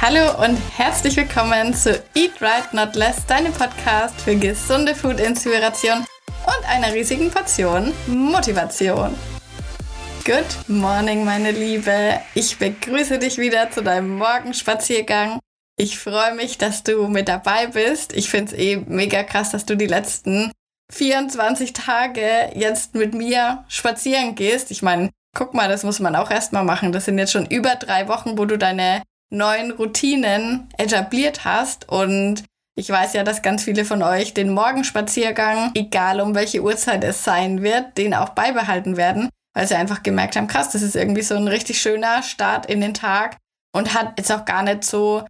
Hallo und herzlich willkommen zu Eat Right Not Less, deinem Podcast für gesunde Food-Inspiration und einer riesigen Portion Motivation. Good morning, meine Liebe. Ich begrüße dich wieder zu deinem Morgenspaziergang. Ich freue mich, dass du mit dabei bist. Ich finde es eh mega krass, dass du die letzten 24 Tage jetzt mit mir spazieren gehst. Ich meine, guck mal, das muss man auch erstmal machen. Das sind jetzt schon über drei Wochen, wo du deine neuen Routinen etabliert hast. Und ich weiß ja, dass ganz viele von euch den Morgenspaziergang, egal um welche Uhrzeit es sein wird, den auch beibehalten werden, weil sie einfach gemerkt haben, krass, das ist irgendwie so ein richtig schöner Start in den Tag und hat jetzt auch gar nicht so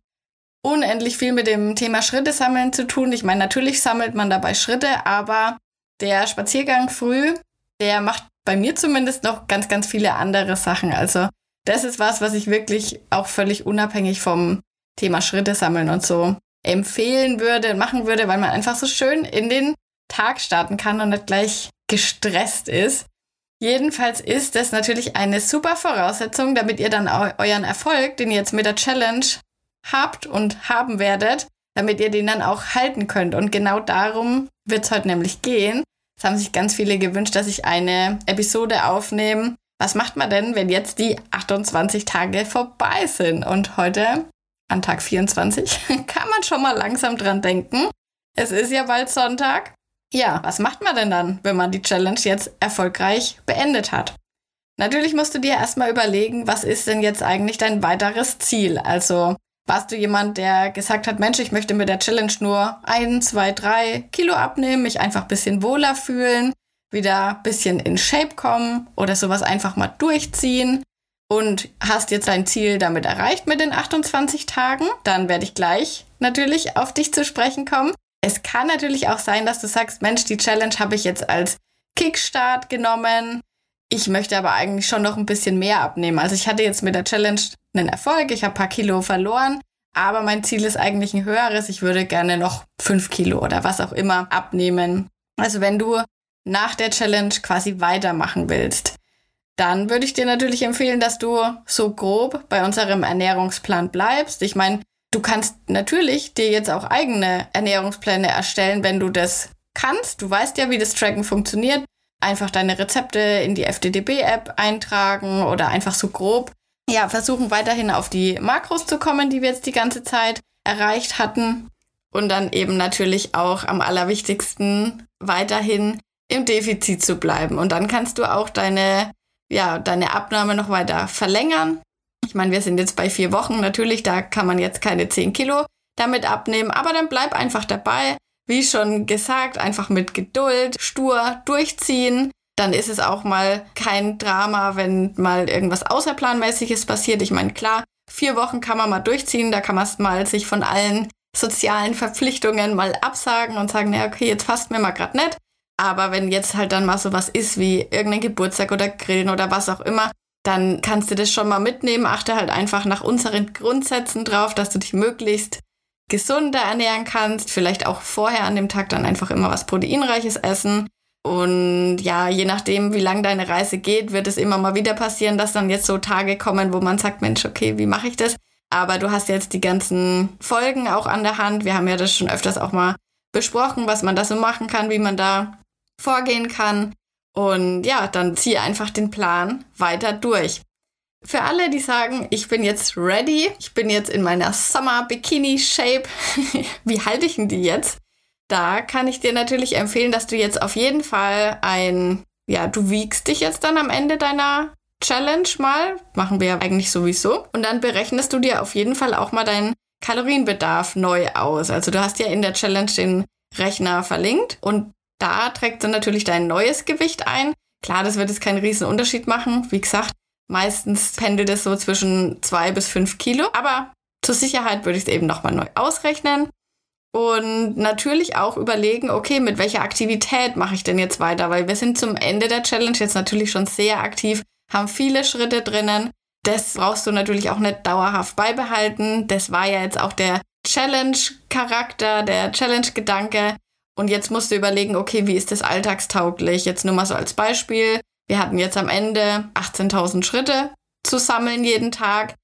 unendlich viel mit dem Thema Schritte sammeln zu tun. Ich meine, natürlich sammelt man dabei Schritte, aber der Spaziergang früh, der macht bei mir zumindest noch ganz, ganz viele andere Sachen. Also das ist was, was ich wirklich auch völlig unabhängig vom Thema Schritte sammeln und so empfehlen würde machen würde, weil man einfach so schön in den Tag starten kann und nicht gleich gestresst ist. Jedenfalls ist das natürlich eine super Voraussetzung, damit ihr dann euren Erfolg, den ihr jetzt mit der Challenge habt und haben werdet, damit ihr den dann auch halten könnt. Und genau darum wird es heute nämlich gehen. Es haben sich ganz viele gewünscht, dass ich eine Episode aufnehme, was macht man denn, wenn jetzt die 28 Tage vorbei sind? Und heute, an Tag 24, kann man schon mal langsam dran denken. Es ist ja bald Sonntag. Ja, was macht man denn dann, wenn man die Challenge jetzt erfolgreich beendet hat? Natürlich musst du dir erstmal überlegen, was ist denn jetzt eigentlich dein weiteres Ziel? Also, warst du jemand, der gesagt hat, Mensch, ich möchte mit der Challenge nur ein, zwei, drei Kilo abnehmen, mich einfach ein bisschen wohler fühlen? Wieder ein bisschen in Shape kommen oder sowas einfach mal durchziehen und hast jetzt dein Ziel damit erreicht mit den 28 Tagen, dann werde ich gleich natürlich auf dich zu sprechen kommen. Es kann natürlich auch sein, dass du sagst, Mensch, die Challenge habe ich jetzt als Kickstart genommen. Ich möchte aber eigentlich schon noch ein bisschen mehr abnehmen. Also ich hatte jetzt mit der Challenge einen Erfolg, ich habe ein paar Kilo verloren, aber mein Ziel ist eigentlich ein höheres. Ich würde gerne noch fünf Kilo oder was auch immer abnehmen. Also wenn du nach der Challenge quasi weitermachen willst, dann würde ich dir natürlich empfehlen, dass du so grob bei unserem Ernährungsplan bleibst. Ich meine, du kannst natürlich dir jetzt auch eigene Ernährungspläne erstellen, wenn du das kannst. Du weißt ja, wie das Tracken funktioniert. Einfach deine Rezepte in die FDDB-App eintragen oder einfach so grob. Ja, versuchen weiterhin auf die Makros zu kommen, die wir jetzt die ganze Zeit erreicht hatten. Und dann eben natürlich auch am allerwichtigsten weiterhin im Defizit zu bleiben. Und dann kannst du auch deine, ja, deine Abnahme noch weiter verlängern. Ich meine, wir sind jetzt bei vier Wochen. Natürlich, da kann man jetzt keine zehn Kilo damit abnehmen, aber dann bleib einfach dabei. Wie schon gesagt, einfach mit Geduld, stur durchziehen. Dann ist es auch mal kein Drama, wenn mal irgendwas Außerplanmäßiges passiert. Ich meine, klar, vier Wochen kann man mal durchziehen, da kann man mal sich von allen sozialen Verpflichtungen mal absagen und sagen, ja, okay, jetzt passt mir mal gerade nicht. Aber wenn jetzt halt dann mal so was ist wie irgendein Geburtstag oder Grillen oder was auch immer, dann kannst du das schon mal mitnehmen. Achte halt einfach nach unseren Grundsätzen drauf, dass du dich möglichst gesunder ernähren kannst. Vielleicht auch vorher an dem Tag dann einfach immer was Proteinreiches essen. Und ja, je nachdem, wie lang deine Reise geht, wird es immer mal wieder passieren, dass dann jetzt so Tage kommen, wo man sagt, Mensch, okay, wie mache ich das? Aber du hast jetzt die ganzen Folgen auch an der Hand. Wir haben ja das schon öfters auch mal besprochen, was man da so machen kann, wie man da vorgehen kann. Und ja, dann ziehe einfach den Plan weiter durch. Für alle, die sagen, ich bin jetzt ready, ich bin jetzt in meiner Summer Bikini Shape, wie halte ich denn die jetzt? Da kann ich dir natürlich empfehlen, dass du jetzt auf jeden Fall ein, ja, du wiegst dich jetzt dann am Ende deiner Challenge mal, machen wir ja eigentlich sowieso, und dann berechnest du dir auf jeden Fall auch mal deinen Kalorienbedarf neu aus. Also du hast ja in der Challenge den Rechner verlinkt und da trägt dann natürlich dein neues Gewicht ein. Klar, das wird jetzt keinen riesen Unterschied machen. Wie gesagt, meistens pendelt es so zwischen zwei bis fünf Kilo. Aber zur Sicherheit würde ich es eben nochmal neu ausrechnen. Und natürlich auch überlegen, okay, mit welcher Aktivität mache ich denn jetzt weiter? Weil wir sind zum Ende der Challenge jetzt natürlich schon sehr aktiv, haben viele Schritte drinnen. Das brauchst du natürlich auch nicht dauerhaft beibehalten. Das war ja jetzt auch der Challenge-Charakter, der Challenge-Gedanke. Und jetzt musst du überlegen, okay, wie ist das alltagstauglich? Jetzt nur mal so als Beispiel. Wir hatten jetzt am Ende 18.000 Schritte zu sammeln jeden Tag.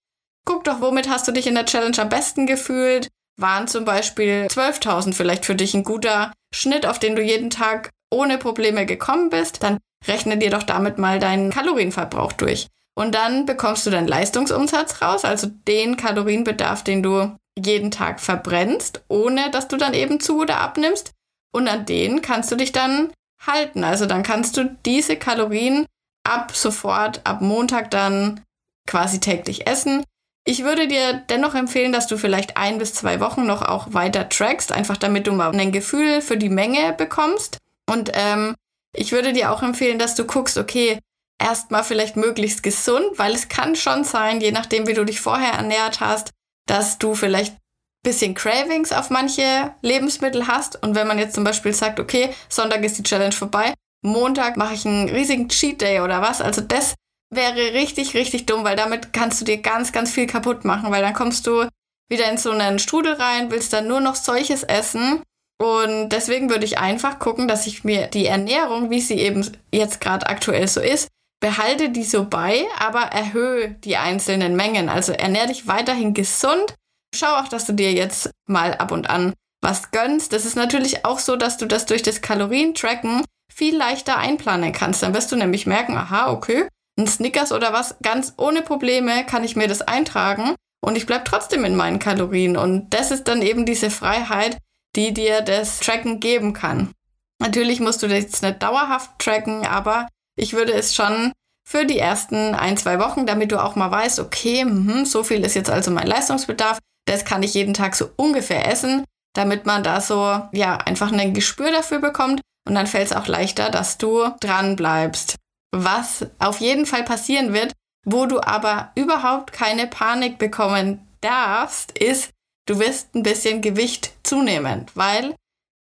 guck doch, womit hast du dich in der Challenge am besten gefühlt? Waren zum Beispiel 12.000 vielleicht für dich ein guter Schnitt, auf den du jeden Tag ohne Probleme gekommen bist? Dann rechne dir doch damit mal deinen Kalorienverbrauch durch. Und dann bekommst du deinen Leistungsumsatz raus, also den Kalorienbedarf, den du jeden Tag verbrennst, ohne dass du dann eben zu oder abnimmst. Und an den kannst du dich dann halten. Also dann kannst du diese Kalorien ab sofort, ab Montag dann quasi täglich essen. Ich würde dir dennoch empfehlen, dass du vielleicht ein bis zwei Wochen noch auch weiter trackst, einfach damit du mal ein Gefühl für die Menge bekommst. Und ähm, ich würde dir auch empfehlen, dass du guckst, okay, erstmal vielleicht möglichst gesund, weil es kann schon sein, je nachdem, wie du dich vorher ernährt hast, dass du vielleicht bisschen Cravings auf manche Lebensmittel hast. Und wenn man jetzt zum Beispiel sagt, okay, Sonntag ist die Challenge vorbei, Montag mache ich einen riesigen Cheat Day oder was, also das wäre richtig, richtig dumm, weil damit kannst du dir ganz, ganz viel kaputt machen, weil dann kommst du wieder in so einen Strudel rein, willst dann nur noch solches essen. Und deswegen würde ich einfach gucken, dass ich mir die Ernährung, wie sie eben jetzt gerade aktuell so ist, behalte die so bei, aber erhöhe die einzelnen Mengen. Also ernähr dich weiterhin gesund. Schau auch, dass du dir jetzt mal ab und an was gönnst. Das ist natürlich auch so, dass du das durch das Kalorientracken viel leichter einplanen kannst. Dann wirst du nämlich merken, aha, okay, ein Snickers oder was, ganz ohne Probleme kann ich mir das eintragen und ich bleibe trotzdem in meinen Kalorien. Und das ist dann eben diese Freiheit, die dir das Tracken geben kann. Natürlich musst du das jetzt nicht dauerhaft tracken, aber ich würde es schon für die ersten ein, zwei Wochen, damit du auch mal weißt, okay, mh, so viel ist jetzt also mein Leistungsbedarf, das kann ich jeden Tag so ungefähr essen, damit man da so, ja, einfach ein Gespür dafür bekommt und dann fällt es auch leichter, dass du dran bleibst. Was auf jeden Fall passieren wird, wo du aber überhaupt keine Panik bekommen darfst, ist, du wirst ein bisschen Gewicht zunehmen, weil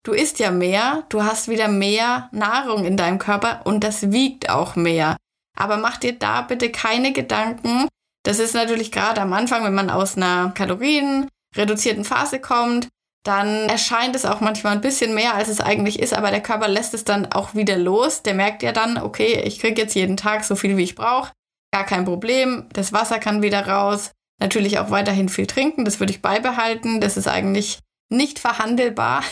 du isst ja mehr, du hast wieder mehr Nahrung in deinem Körper und das wiegt auch mehr. Aber mach dir da bitte keine Gedanken. Das ist natürlich gerade am Anfang, wenn man aus einer kalorienreduzierten Phase kommt, dann erscheint es auch manchmal ein bisschen mehr, als es eigentlich ist, aber der Körper lässt es dann auch wieder los. Der merkt ja dann, okay, ich kriege jetzt jeden Tag so viel, wie ich brauche. Gar kein Problem. Das Wasser kann wieder raus. Natürlich auch weiterhin viel trinken. Das würde ich beibehalten. Das ist eigentlich nicht verhandelbar.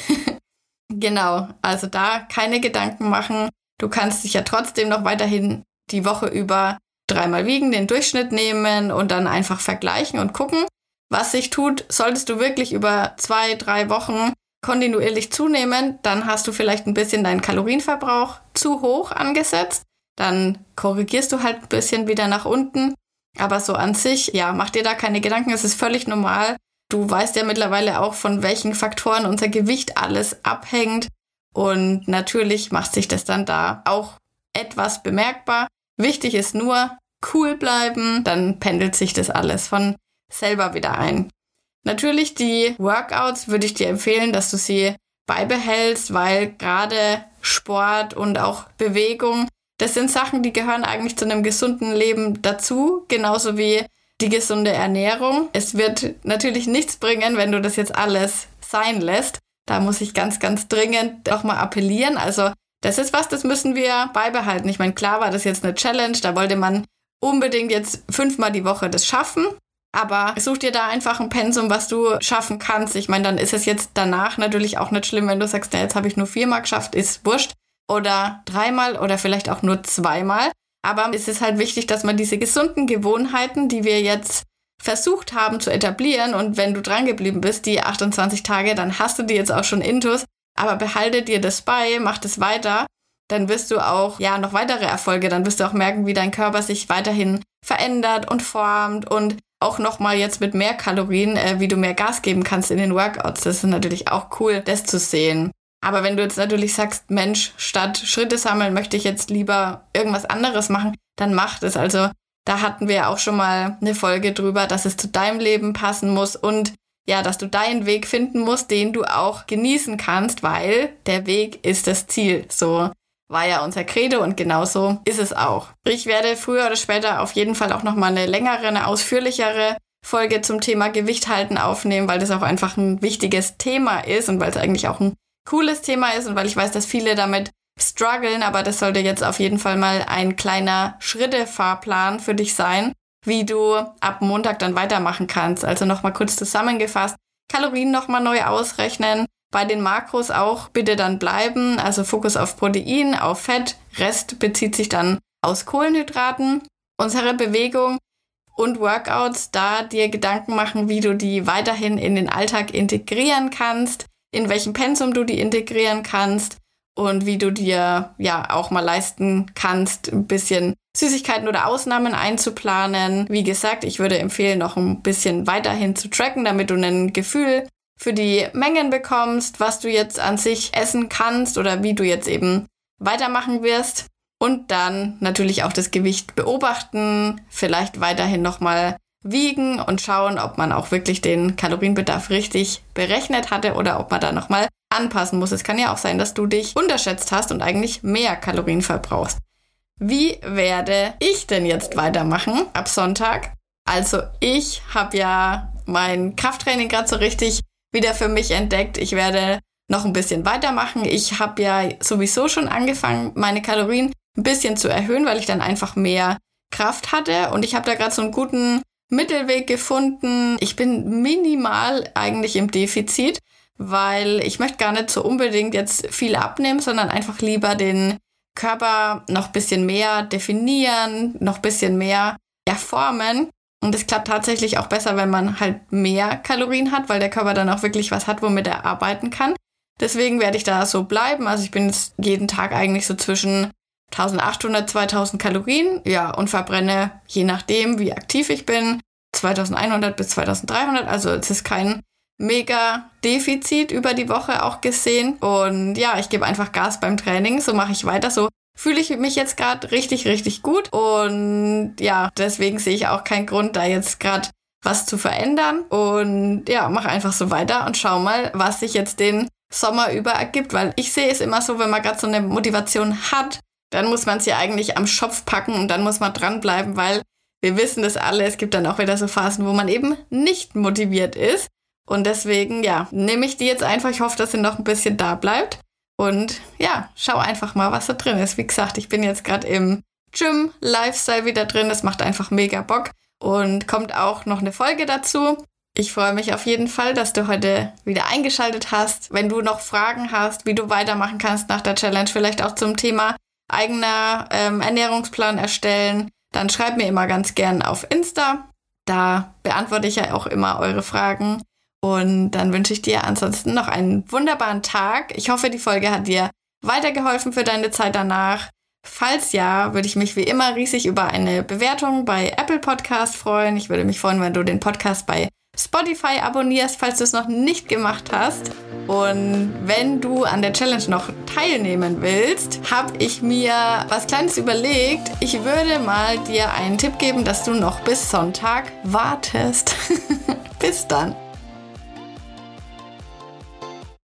genau. Also da keine Gedanken machen. Du kannst dich ja trotzdem noch weiterhin die Woche über dreimal wiegen, den Durchschnitt nehmen und dann einfach vergleichen und gucken, was sich tut, solltest du wirklich über zwei, drei Wochen kontinuierlich zunehmen, dann hast du vielleicht ein bisschen deinen Kalorienverbrauch zu hoch angesetzt. Dann korrigierst du halt ein bisschen wieder nach unten. Aber so an sich, ja, mach dir da keine Gedanken, es ist völlig normal. Du weißt ja mittlerweile auch, von welchen Faktoren unser Gewicht alles abhängt. Und natürlich macht sich das dann da auch etwas bemerkbar. Wichtig ist nur, cool bleiben, dann pendelt sich das alles von selber wieder ein. Natürlich die Workouts würde ich dir empfehlen, dass du sie beibehältst, weil gerade Sport und auch Bewegung, das sind Sachen, die gehören eigentlich zu einem gesunden Leben dazu, genauso wie die gesunde Ernährung. Es wird natürlich nichts bringen, wenn du das jetzt alles sein lässt. Da muss ich ganz, ganz dringend auch mal appellieren. Also das ist was, das müssen wir beibehalten. Ich meine, klar war das jetzt eine Challenge, da wollte man unbedingt jetzt fünfmal die Woche das schaffen. Aber such dir da einfach ein Pensum, was du schaffen kannst. Ich meine, dann ist es jetzt danach natürlich auch nicht schlimm, wenn du sagst, ja, jetzt habe ich nur viermal geschafft, ist wurscht. Oder dreimal oder vielleicht auch nur zweimal. Aber es ist halt wichtig, dass man diese gesunden Gewohnheiten, die wir jetzt versucht haben zu etablieren und wenn du dran geblieben bist, die 28 Tage, dann hast du die jetzt auch schon intus, aber behalte dir das bei, mach das weiter, dann wirst du auch ja noch weitere Erfolge, dann wirst du auch merken, wie dein Körper sich weiterhin verändert und formt und auch nochmal jetzt mit mehr Kalorien, äh, wie du mehr Gas geben kannst in den Workouts. Das ist natürlich auch cool, das zu sehen. Aber wenn du jetzt natürlich sagst, Mensch, statt Schritte sammeln möchte ich jetzt lieber irgendwas anderes machen, dann mach das. Also da hatten wir ja auch schon mal eine Folge drüber, dass es zu deinem Leben passen muss und ja, dass du deinen Weg finden musst, den du auch genießen kannst, weil der Weg ist das Ziel. So war ja unser Credo und genauso ist es auch. Ich werde früher oder später auf jeden Fall auch nochmal eine längere, eine ausführlichere Folge zum Thema Gewicht halten aufnehmen, weil das auch einfach ein wichtiges Thema ist und weil es eigentlich auch ein cooles Thema ist und weil ich weiß, dass viele damit strugglen, aber das sollte jetzt auf jeden Fall mal ein kleiner Schrittefahrplan für dich sein. Wie du ab Montag dann weitermachen kannst. Also nochmal kurz zusammengefasst, Kalorien nochmal neu ausrechnen, bei den Makros auch bitte dann bleiben, also Fokus auf Protein, auf Fett, Rest bezieht sich dann aus Kohlenhydraten. Unsere Bewegung und Workouts, da dir Gedanken machen, wie du die weiterhin in den Alltag integrieren kannst, in welchem Pensum du die integrieren kannst und wie du dir ja auch mal leisten kannst, ein bisschen Süßigkeiten oder Ausnahmen einzuplanen. Wie gesagt, ich würde empfehlen, noch ein bisschen weiterhin zu tracken, damit du ein Gefühl für die Mengen bekommst, was du jetzt an sich essen kannst oder wie du jetzt eben weitermachen wirst. Und dann natürlich auch das Gewicht beobachten, vielleicht weiterhin nochmal wiegen und schauen, ob man auch wirklich den Kalorienbedarf richtig berechnet hatte oder ob man da nochmal anpassen muss. Es kann ja auch sein, dass du dich unterschätzt hast und eigentlich mehr Kalorien verbrauchst. Wie werde ich denn jetzt weitermachen ab Sonntag? Also ich habe ja mein Krafttraining gerade so richtig wieder für mich entdeckt. Ich werde noch ein bisschen weitermachen. Ich habe ja sowieso schon angefangen, meine Kalorien ein bisschen zu erhöhen, weil ich dann einfach mehr Kraft hatte. Und ich habe da gerade so einen guten Mittelweg gefunden. Ich bin minimal eigentlich im Defizit, weil ich möchte gar nicht so unbedingt jetzt viel abnehmen, sondern einfach lieber den Körper noch ein bisschen mehr definieren, noch ein bisschen mehr erformen. Und es klappt tatsächlich auch besser, wenn man halt mehr Kalorien hat, weil der Körper dann auch wirklich was hat, womit er arbeiten kann. Deswegen werde ich da so bleiben. Also ich bin jetzt jeden Tag eigentlich so zwischen 1800, 2000 Kalorien, ja, und verbrenne, je nachdem, wie aktiv ich bin, 2100 bis 2300. Also es ist kein mega Defizit über die Woche auch gesehen. Und ja, ich gebe einfach Gas beim Training. So mache ich weiter. So fühle ich mich jetzt gerade richtig, richtig gut. Und ja, deswegen sehe ich auch keinen Grund, da jetzt gerade was zu verändern. Und ja, mache einfach so weiter und schau mal, was sich jetzt den Sommer über ergibt. Weil ich sehe es immer so, wenn man gerade so eine Motivation hat, dann muss man ja eigentlich am Schopf packen und dann muss man dranbleiben, weil wir wissen das alle, es gibt dann auch wieder so Phasen, wo man eben nicht motiviert ist. Und deswegen, ja, nehme ich die jetzt einfach. Ich hoffe, dass sie noch ein bisschen da bleibt. Und ja, schau einfach mal, was da drin ist. Wie gesagt, ich bin jetzt gerade im Gym Lifestyle wieder drin. Das macht einfach mega Bock. Und kommt auch noch eine Folge dazu. Ich freue mich auf jeden Fall, dass du heute wieder eingeschaltet hast. Wenn du noch Fragen hast, wie du weitermachen kannst nach der Challenge, vielleicht auch zum Thema eigener ähm, Ernährungsplan erstellen, dann schreibt mir immer ganz gern auf Insta. Da beantworte ich ja auch immer eure Fragen. Und dann wünsche ich dir ansonsten noch einen wunderbaren Tag. Ich hoffe, die Folge hat dir weitergeholfen für deine Zeit danach. Falls ja, würde ich mich wie immer riesig über eine Bewertung bei Apple Podcast freuen. Ich würde mich freuen, wenn du den Podcast bei Spotify abonnierst, falls du es noch nicht gemacht hast. Und wenn du an der Challenge noch teilnehmen willst, habe ich mir was Kleines überlegt. Ich würde mal dir einen Tipp geben, dass du noch bis Sonntag wartest. bis dann.